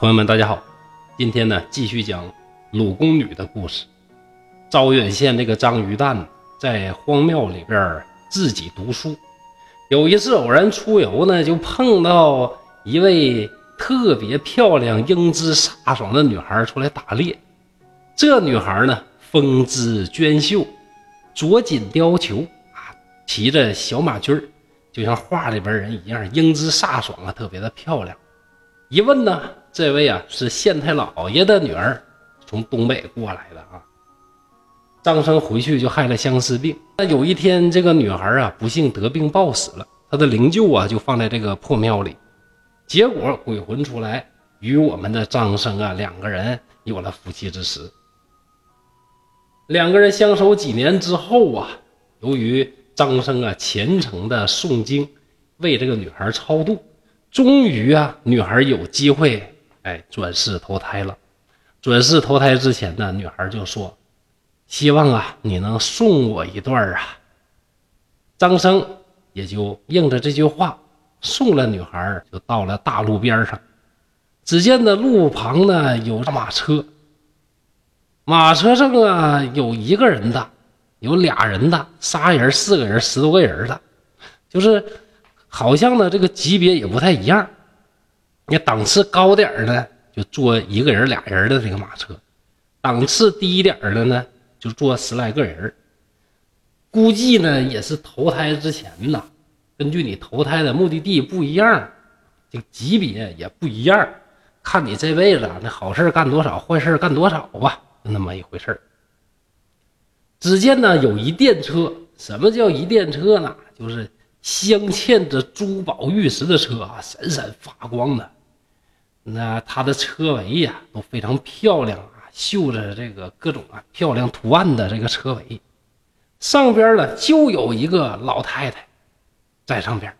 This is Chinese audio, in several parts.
朋友们，大家好，今天呢继续讲鲁宫女的故事。招远县那个张鱼蛋在荒庙里边自己读书，有一次偶然出游呢，就碰到一位特别漂亮、英姿飒爽的女孩出来打猎。这女孩呢，风姿娟秀，着锦貂裘啊，骑着小马驹儿，就像画里边人一样，英姿飒爽啊，特别的漂亮。一问呢，这位啊是县太老爷的女儿，从东北过来的啊。张生回去就害了相思病。那有一天，这个女孩啊不幸得病暴死了，她的灵柩啊就放在这个破庙里。结果鬼魂出来，与我们的张生啊两个人有了夫妻之实。两个人相守几年之后啊，由于张生啊虔诚的诵经，为这个女孩超度。终于啊，女孩有机会哎转世投胎了。转世投胎之前呢，女孩就说：“希望啊，你能送我一段啊。”张生也就应着这句话，送了女孩，就到了大路边上。只见的路旁呢有马车，马车上啊有一个人的，有俩人的，仨人、四个人、十多个人的，就是。好像呢，这个级别也不太一样。你档次高点的就坐一个人、俩人的这个马车，档次低一点的呢，就坐十来个人。估计呢也是投胎之前呢，根据你投胎的目的地不一样，这个级别也不一样。看你这辈子，那好事干多少，坏事干多少吧，就那么一回事只见呢有一电车，什么叫一电车呢？就是。镶嵌着珠宝玉石的车啊，闪闪发光的。那它的车尾呀都非常漂亮啊，绣着这个各种啊漂亮图案的这个车尾，上边呢就有一个老太太在上边。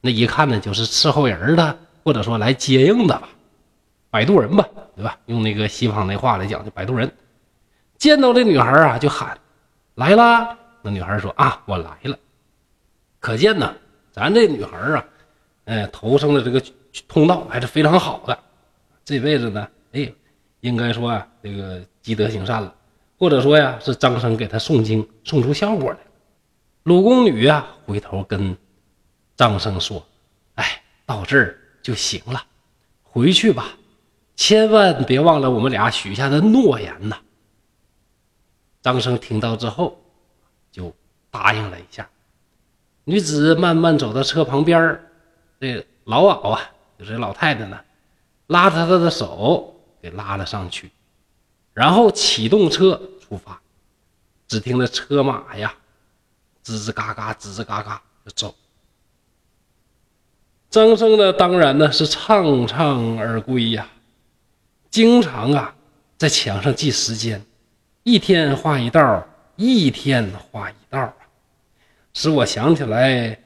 那一看呢就是伺候人的，或者说来接应的吧，摆渡人吧，对吧？用那个西方那话来讲，就摆渡人。见到这女孩啊，就喊来啦。那女孩说啊，我来了。可见呢，咱这女孩啊，哎，头上的这个通道还是非常好的。这辈子呢，哎，应该说啊，这个积德行善了，或者说呀，是张生给他诵经送出效果来。鲁宫女呀，回头跟张生说：“哎，到这儿就行了，回去吧，千万别忘了我们俩许下的诺言呐。”张生听到之后，就答应了一下。女子慢慢走到车旁边这老媪啊，就是老太太呢，拉着她的手给拉了上去，然后启动车出发。只听那车马呀，吱吱嘎嘎，吱吱嘎嘎就走。张生呢，当然呢是怅怅而归呀，经常啊在墙上记时间，一天画一道，一天画一道。使我想起来，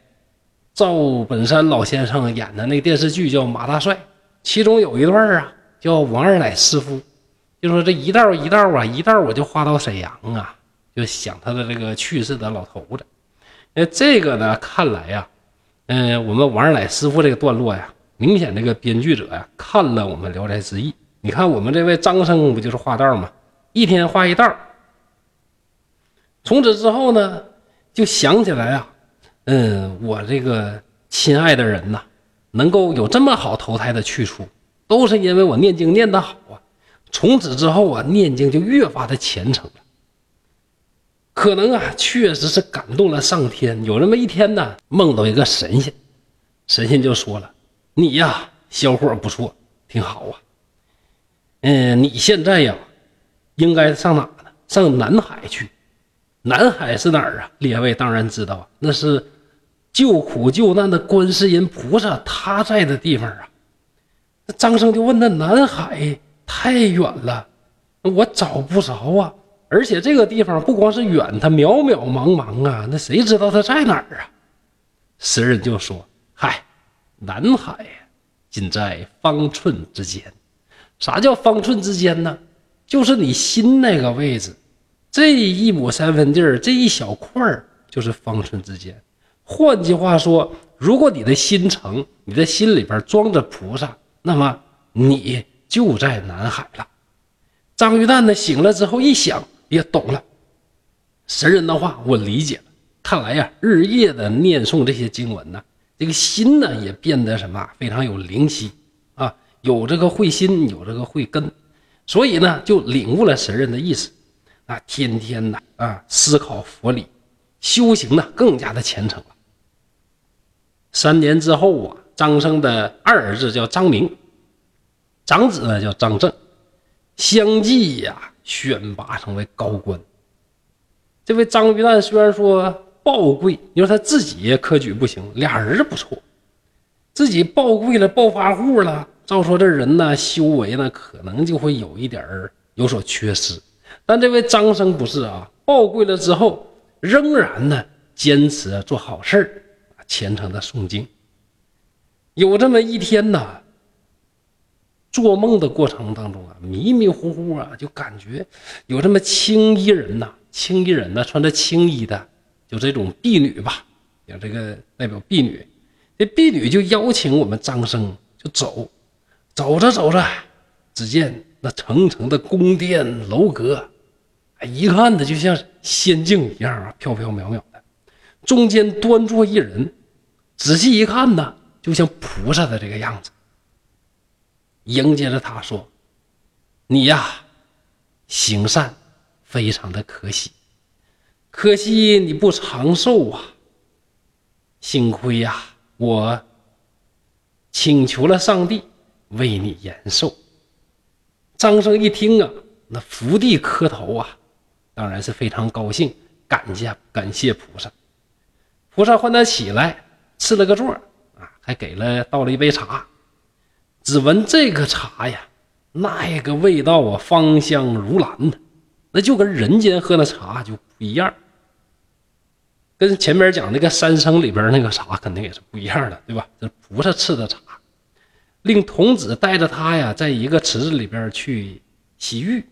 赵本山老先生演的那个电视剧叫《马大帅》，其中有一段啊，叫王二奶师傅，就说这一道一道啊，一道我就画到沈阳啊，就想他的这个去世的老头子。那这个呢，看来呀，嗯，我们王二奶师傅这个段落呀，明显这个编剧者呀，看了我们《聊斋志异》，你看我们这位张生不就是画道吗？一天画一道，从此之后呢？就想起来啊，嗯，我这个亲爱的人呐，能够有这么好投胎的去处，都是因为我念经念得好啊。从此之后啊，念经就越发的虔诚了。可能啊，确实是感动了上天。有那么一天呢，梦到一个神仙，神仙就说了：“你呀，小伙不错，挺好啊。嗯，你现在呀，应该上哪呢？上南海去。”南海是哪儿啊？列位当然知道啊，那是救苦救难的观世音菩萨他在的地方啊。那张生就问那：南海太远了，我找不着啊。而且这个地方不光是远，它渺渺茫茫啊，那谁知道它在哪儿啊？诗人就说：嗨，南海呀仅在方寸之间。啥叫方寸之间呢？就是你心那个位置。这一亩三分地儿，这一小块儿就是方寸之间。换句话说，如果你的心诚，你的心里边装着菩萨，那么你就在南海了。张玉蛋呢醒了之后一想，也懂了，神人的话我理解了。看来呀，日夜的念诵这些经文呢，这个心呢也变得什么非常有灵犀啊，有这个慧心，有这个慧根，所以呢就领悟了神人的意思，啊，天天的啊思考佛理，修行呢更加的虔诚了。三年之后啊，张生的二儿子叫张明，长子呢叫张正，相继呀选拔成为高官。这位张玉蛋虽然说。暴贵，你说他自己也科举不行，俩儿子不错，自己暴贵了，暴发户了。照说这人呢，修为呢，可能就会有一点儿有所缺失。但这位张生不是啊，暴贵了之后，仍然呢坚持做好事儿，虔诚的诵经。有这么一天呢，做梦的过程当中啊，迷迷糊糊啊，就感觉有这么青衣人呐，青衣人呢，穿着青衣的。就这种婢女吧，有这个代表婢女，这婢女就邀请我们张生就走，走着走着，只见那层层的宫殿楼阁，一看呢就像仙境一样啊，飘飘渺渺的，中间端坐一人，仔细一看呢，就像菩萨的这个样子，迎接着他说：“你呀，行善非常的可喜。”可惜你不长寿啊！幸亏呀，我请求了上帝为你延寿。张生一听啊，那伏地磕头啊，当然是非常高兴，感谢感谢菩萨。菩萨唤他起来，赐了个座啊，还给了倒了一杯茶。只闻这个茶呀，那个味道啊，芳香如兰的，那就跟人间喝的茶就不一样。跟前面讲那个三生里边那个茶肯定也是不一样的，对吧？这菩萨赐的茶，令童子带着他呀，在一个池子里边去洗浴。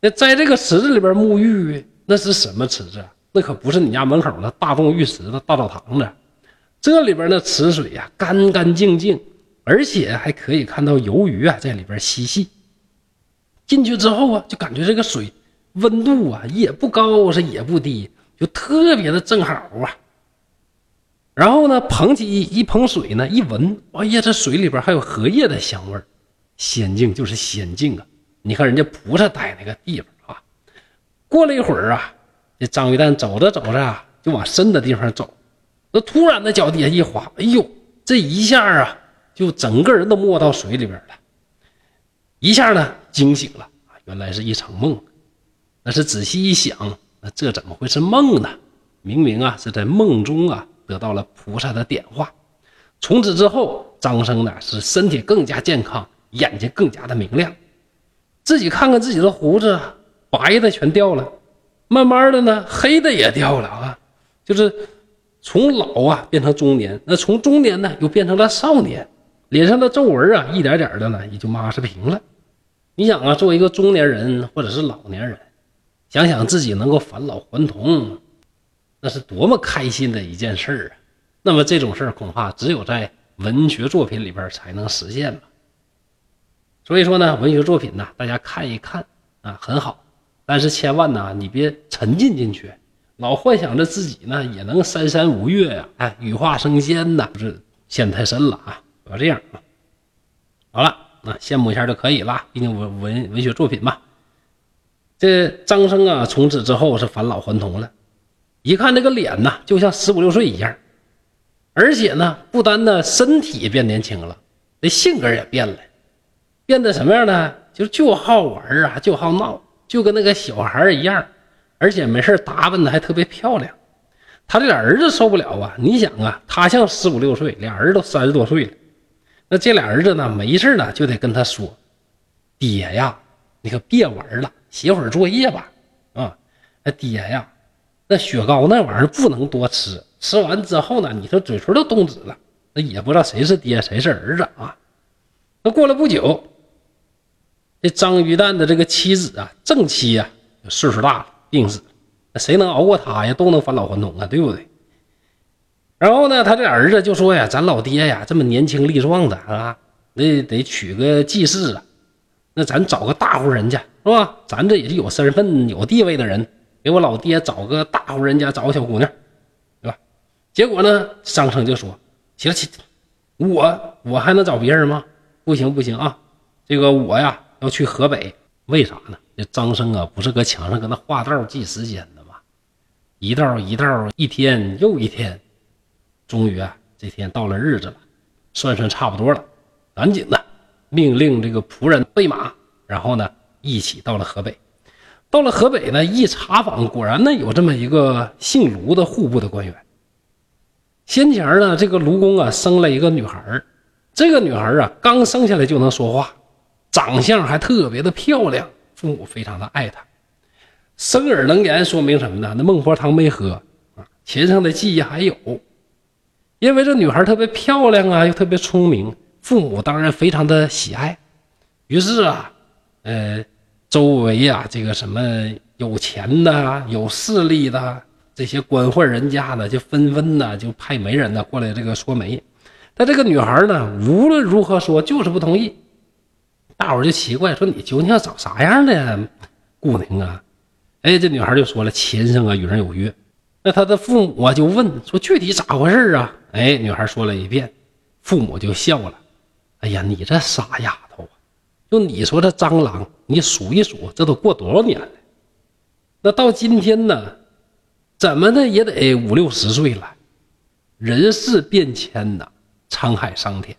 那在这个池子里边沐浴，那是什么池子？那可不是你家门口的大众浴池的大澡堂子。这里边的池水呀，干干净净，而且还可以看到游鱼啊在里边嬉戏。进去之后啊，就感觉这个水温度啊也不高，是也不低。就特别的正好啊，然后呢，捧起一一捧水呢，一闻，哎呀，这水里边还有荷叶的香味，仙境就是仙境啊！你看人家菩萨待那个地方啊。过了一会儿啊，这张玉蛋走着走着啊，就往深的地方走，那突然的脚底下一滑，哎呦，这一下啊，就整个人都没到水里边了，一下呢惊醒了，原来是一场梦，那是仔细一想。那这怎么会是梦呢？明明啊是在梦中啊得到了菩萨的点化，从此之后，张生呢是身体更加健康，眼睛更加的明亮。自己看看自己的胡子，白的全掉了，慢慢的呢黑的也掉了啊，就是从老啊变成中年，那从中年呢又变成了少年，脸上的皱纹啊一点点的呢也就抹是平了。你想啊，作为一个中年人或者是老年人。想想自己能够返老还童，那是多么开心的一件事啊！那么这种事儿恐怕只有在文学作品里边才能实现吧。所以说呢，文学作品呢，大家看一看啊，很好，但是千万呢，你别沉浸进去，老幻想着自己呢也能三山五岳呀，哎，羽化升仙呐，不是陷太深了啊！不要这样啊。好了，那羡慕一下就可以了，毕竟文文文学作品嘛。这张生啊，从此之后是返老还童了。一看这个脸呐，就像十五六岁一样，而且呢，不单呢身体变年轻了，这性格也变了，变得什么样呢？就就好玩啊，就好闹，就跟那个小孩一样，而且没事打扮的还特别漂亮。他这俩儿子受不了啊！你想啊，他像十五六岁，俩儿子都三十多岁了，那这俩儿子呢，没事呢就得跟他说：“爹呀，你可别玩了。”写会儿作业吧，啊，那爹呀，那雪糕那玩意儿不能多吃，吃完之后呢，你说嘴唇都冻紫了，那也不知道谁是爹谁是儿子啊。那过了不久，这张鱼蛋的这个妻子啊，正妻呀，岁数大了，病死，谁能熬过他呀？都能返老还童啊，对不对？然后呢，他这儿子就说呀：“咱老爹呀，这么年轻力壮的啊，那得娶个继室啊。”那咱找个大户人家是吧？咱这也是有身份、有地位的人，给我老爹找个大户人家，找个小姑娘，对吧？结果呢，张生就说：“行行，我我还能找别人吗？不行不行啊，这个我呀要去河北，为啥呢？这张生啊，不是搁墙上搁那画道记时间的吗？一道一道，一天又一天，终于啊，这天到了日子了，算算差不多了，赶紧的。”命令这个仆人备马，然后呢，一起到了河北。到了河北呢，一查访，果然呢有这么一个姓卢的户部的官员。先前呢，这个卢公啊生了一个女孩这个女孩啊刚生下来就能说话，长相还特别的漂亮，父母非常的爱她。生而能言，说明什么呢？那孟婆汤没喝啊，前生的记忆还有。因为这女孩特别漂亮啊，又特别聪明。父母当然非常的喜爱，于是啊，呃，周围呀，这个什么有钱的、有势力的这些官宦人家呢，就纷纷呢就派媒人呢过来这个说媒。但这个女孩呢，无论如何说就是不同意。大伙就奇怪，说你究竟要找啥样的姑娘啊？哎，这女孩就说了，前生啊与人有约。那她的父母啊就问说具体咋回事啊？哎，女孩说了一遍，父母就笑了。哎呀，你这傻丫头啊！就你说这蟑螂，你数一数，这都过多少年了？那到今天呢，怎么的也得五六十岁了。人事变迁呐，沧海桑田。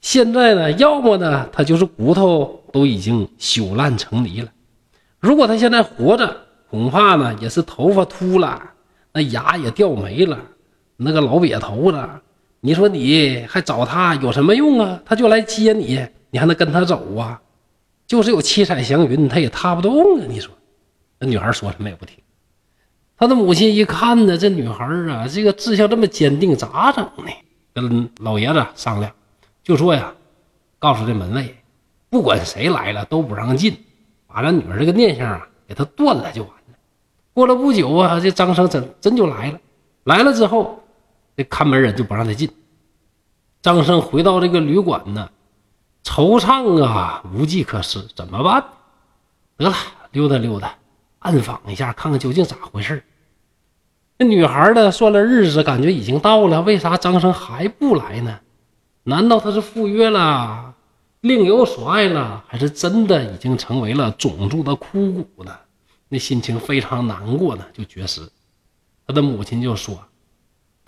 现在呢，要么呢，他就是骨头都已经朽烂成泥了；如果他现在活着，恐怕呢也是头发秃了，那牙也掉没了，那个老瘪头子。你说你还找他有什么用啊？他就来接你，你还能跟他走啊？就是有七彩祥云，他也踏不动啊！你说，那女孩说什么也不听。他的母亲一看呢，这女孩啊，这个志向这么坚定，咋整呢？跟老爷子商量，就说呀，告诉这门卫，不管谁来了都不让进，把咱女儿这个念想啊给他断了就完了。过了不久啊，这张生真真就来了，来了之后。这看门人就不让他进。张生回到这个旅馆呢，惆怅啊，无计可施，怎么办？得了，溜达溜达，暗访一下，看看究竟咋回事。这女孩呢，算了日子，感觉已经到了，为啥张生还不来呢？难道他是赴约了，另有所爱了，还是真的已经成为了种族的枯骨呢？那心情非常难过呢，就绝食。他的母亲就说。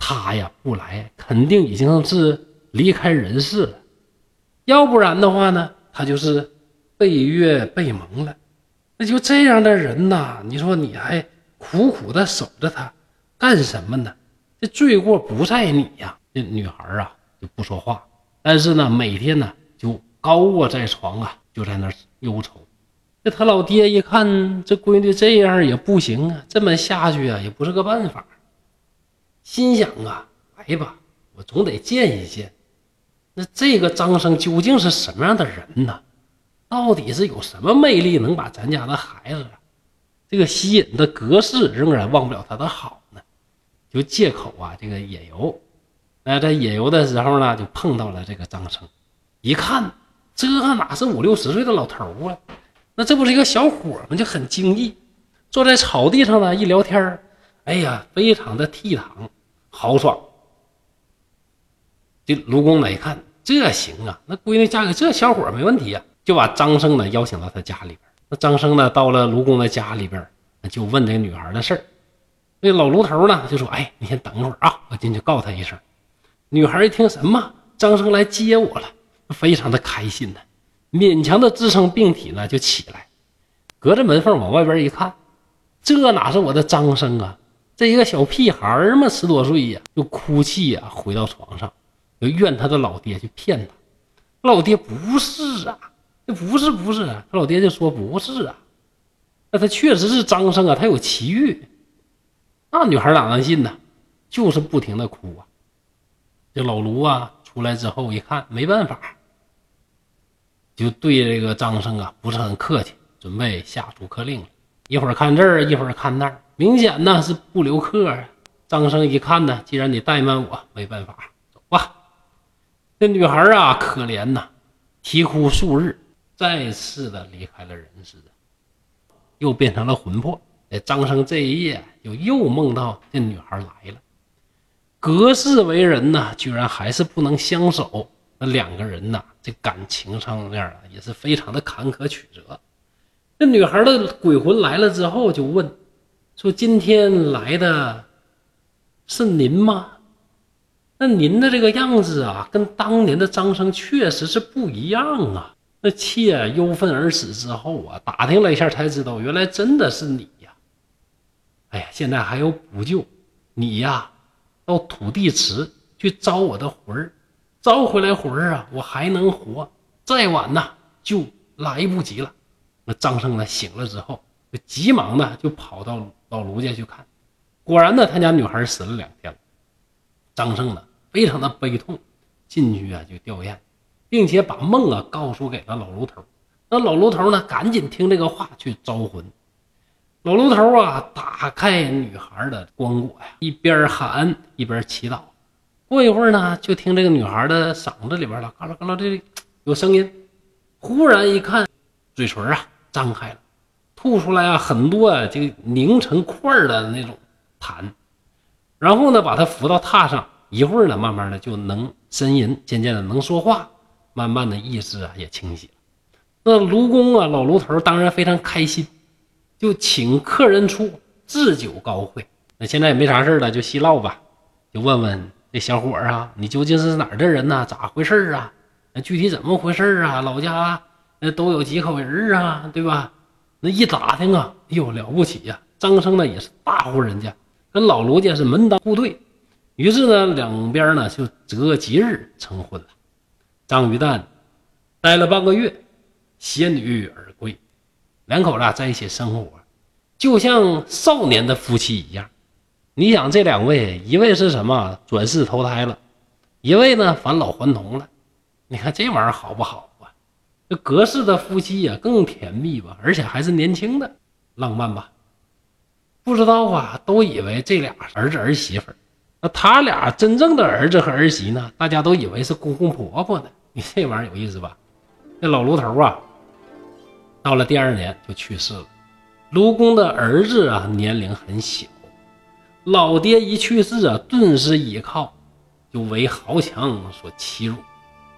他呀不来，肯定已经是离开人世了。要不然的话呢，他就是被约被蒙了。那就这样的人呐，你说你还苦苦的守着他干什么呢？这罪过不在你呀。这女孩啊就不说话，但是呢，每天呢就高卧在床啊，就在那儿忧愁。这他老爹一看这闺女这样也不行啊，这么下去啊也不是个办法。心想啊，来吧，我总得见一见，那这个张生究竟是什么样的人呢？到底是有什么魅力能把咱家的孩子这个吸引的隔世仍然忘不了他的好呢？就借口啊，这个野游，那在野游的时候呢，就碰到了这个张生，一看这哪是五六十岁的老头啊？那这不是一个小伙吗？就很惊异，坐在草地上呢，一聊天哎呀，非常的倜傥豪爽。这卢公呢一看，这行啊，那闺女嫁给这小伙没问题啊，就把张生呢邀请到他家里边。那张生呢到了卢公的家里边，就问这个女孩的事儿。那老卢头呢就说：“哎，你先等一会儿啊，我进去告他一声。”女孩一听什么，张生来接我了，非常的开心呢，勉强的支撑病体呢就起来，隔着门缝往外边一看，这哪是我的张生啊？这一个小屁孩嘛，十多岁呀，就哭泣呀，回到床上，就怨他的老爹去骗他。老爹不是啊，这不是不是，他老爹就说不是啊。那他确实是张生啊，他有奇遇。那女孩哪能信呢？就是不停的哭啊。这老卢啊出来之后一看，没办法，就对这个张生啊不是很客气，准备下逐客令了。一会儿看这儿，一会儿看那儿。明显呢是不留客啊！张生一看呢，既然你怠慢我，没办法，走吧。这女孩啊，可怜呐，啼哭数日。再次的离开了人世，又变成了魂魄。哎张生这一夜就又梦到这女孩来了，隔世为人呢，居然还是不能相守。那两个人呢，这感情上面啊，也是非常的坎坷曲折。这女孩的鬼魂来了之后，就问说：“今天来的是您吗？那您的这个样子啊，跟当年的张生确实是不一样啊。那妾忧愤而死之后啊，打听了一下才知道，原来真的是你呀。”哎呀，现在还有补救，你呀，到土地池去招我的魂儿，招回来魂儿啊，我还能活。再晚呢，就来不及了。那张胜呢，醒了之后，就急忙的就跑到老卢家去看，果然呢，他家女孩死了两天了。张胜呢，非常的悲痛，进去啊就吊唁，并且把梦啊告诉给了老卢头。那老卢头呢，赶紧听这个话去招魂。老卢头啊，打开女孩的棺椁呀，一边喊一边祈祷。过一会儿呢，就听这个女孩的嗓子里边了，嘎啦嘎啦的有声音。忽然一看，嘴唇啊张开了，吐出来啊很多啊就凝成块的那种痰。然后呢，把她扶到榻上，一会儿呢，慢慢的就能呻吟，渐渐的能说话，慢慢的意识啊也清晰了。那卢公啊，老卢头当然非常开心。就请客人出置酒高会，那现在也没啥事了，就细唠吧，就问问这小伙啊，你究竟是哪儿的人呢？咋回事啊？那具体怎么回事啊？老家那都有几口人啊？对吧？那一打听啊，哎呦了不起呀！张生呢也是大户人家，跟老卢家是门当户对，于是呢两边呢就择吉日成婚了。张于旦待了半个月，携女而。两口子在一起生活，就像少年的夫妻一样。你想，这两位，一位是什么转世投胎了，一位呢返老还童了。你看这玩意儿好不好啊？这隔世的夫妻呀，更甜蜜吧，而且还是年轻的，浪漫吧？不知道啊，都以为这俩儿子儿媳妇那他俩真正的儿子和儿媳呢？大家都以为是公公婆婆呢。你这玩意儿有意思吧？这老卢头啊。到了第二年就去世了，卢公的儿子啊年龄很小，老爹一去世啊，顿时倚靠就为豪强所欺辱，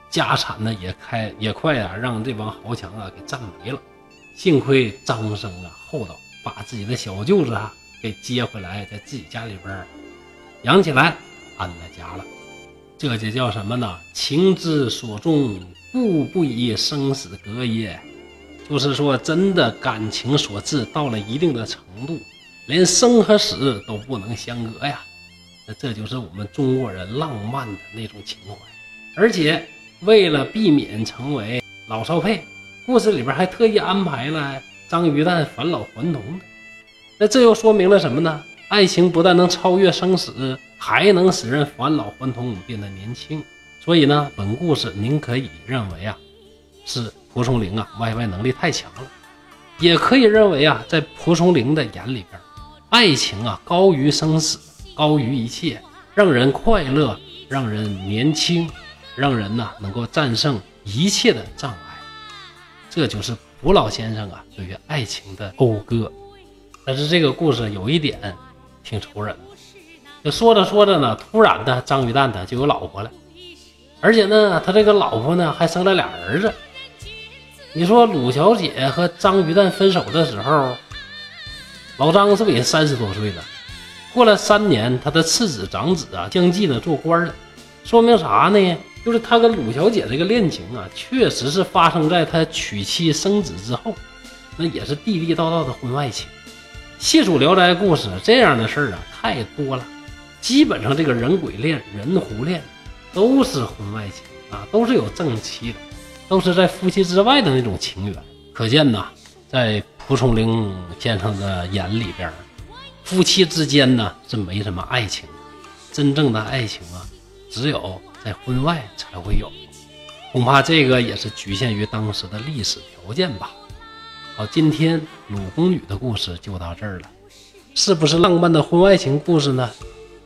家产呢也开也快啊让这帮豪强啊给占没了。幸亏张生啊厚道，把自己的小舅子啊给接回来，在自己家里边养起来，安了家了。这就叫什么呢？情之所钟，故不以生死隔也。就是说，真的感情所致到了一定的程度，连生和死都不能相隔呀。那这就是我们中国人浪漫的那种情怀。而且为了避免成为老少配，故事里边还特意安排了张鱼蛋返老还童的。那这又说明了什么呢？爱情不但能超越生死，还能使人返老还童，变得年轻。所以呢，本故事您可以认为啊，是。蒲松龄啊，YY 能力太强了，也可以认为啊，在蒲松龄的眼里边，爱情啊高于生死，高于一切，让人快乐，让人年轻，让人呐能够战胜一切的障碍。这就是蒲老先生啊对于爱情的讴歌。但是这个故事有一点挺愁人，就说着说着呢，突然的张鱼蛋呢就有老婆了，而且呢，他这个老婆呢还生了俩儿子。你说鲁小姐和张鱼蛋分手的时候，老张是不是也三十多岁了？过了三年，他的次子、长子啊相继的做官了，说明啥呢？就是他跟鲁小姐这个恋情啊，确实是发生在他娶妻生子之后，那也是地地道道的婚外情。细数《聊斋》故事，这样的事儿啊太多了，基本上这个人鬼恋、人狐恋都是婚外情啊，都是有正妻的。都是在夫妻之外的那种情缘，可见呐，在蒲松龄先生的眼里边，夫妻之间呢是没什么爱情，真正的爱情啊，只有在婚外才会有，恐怕这个也是局限于当时的历史条件吧。好，今天鲁宫女的故事就到这儿了，是不是浪漫的婚外情故事呢？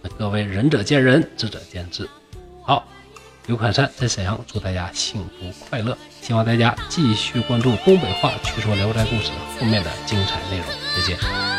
那各位仁者见仁，智者见智。好。刘侃山在沈阳，祝大家幸福快乐。希望大家继续关注东北话趣说聊斋故事后面的精彩内容。再见。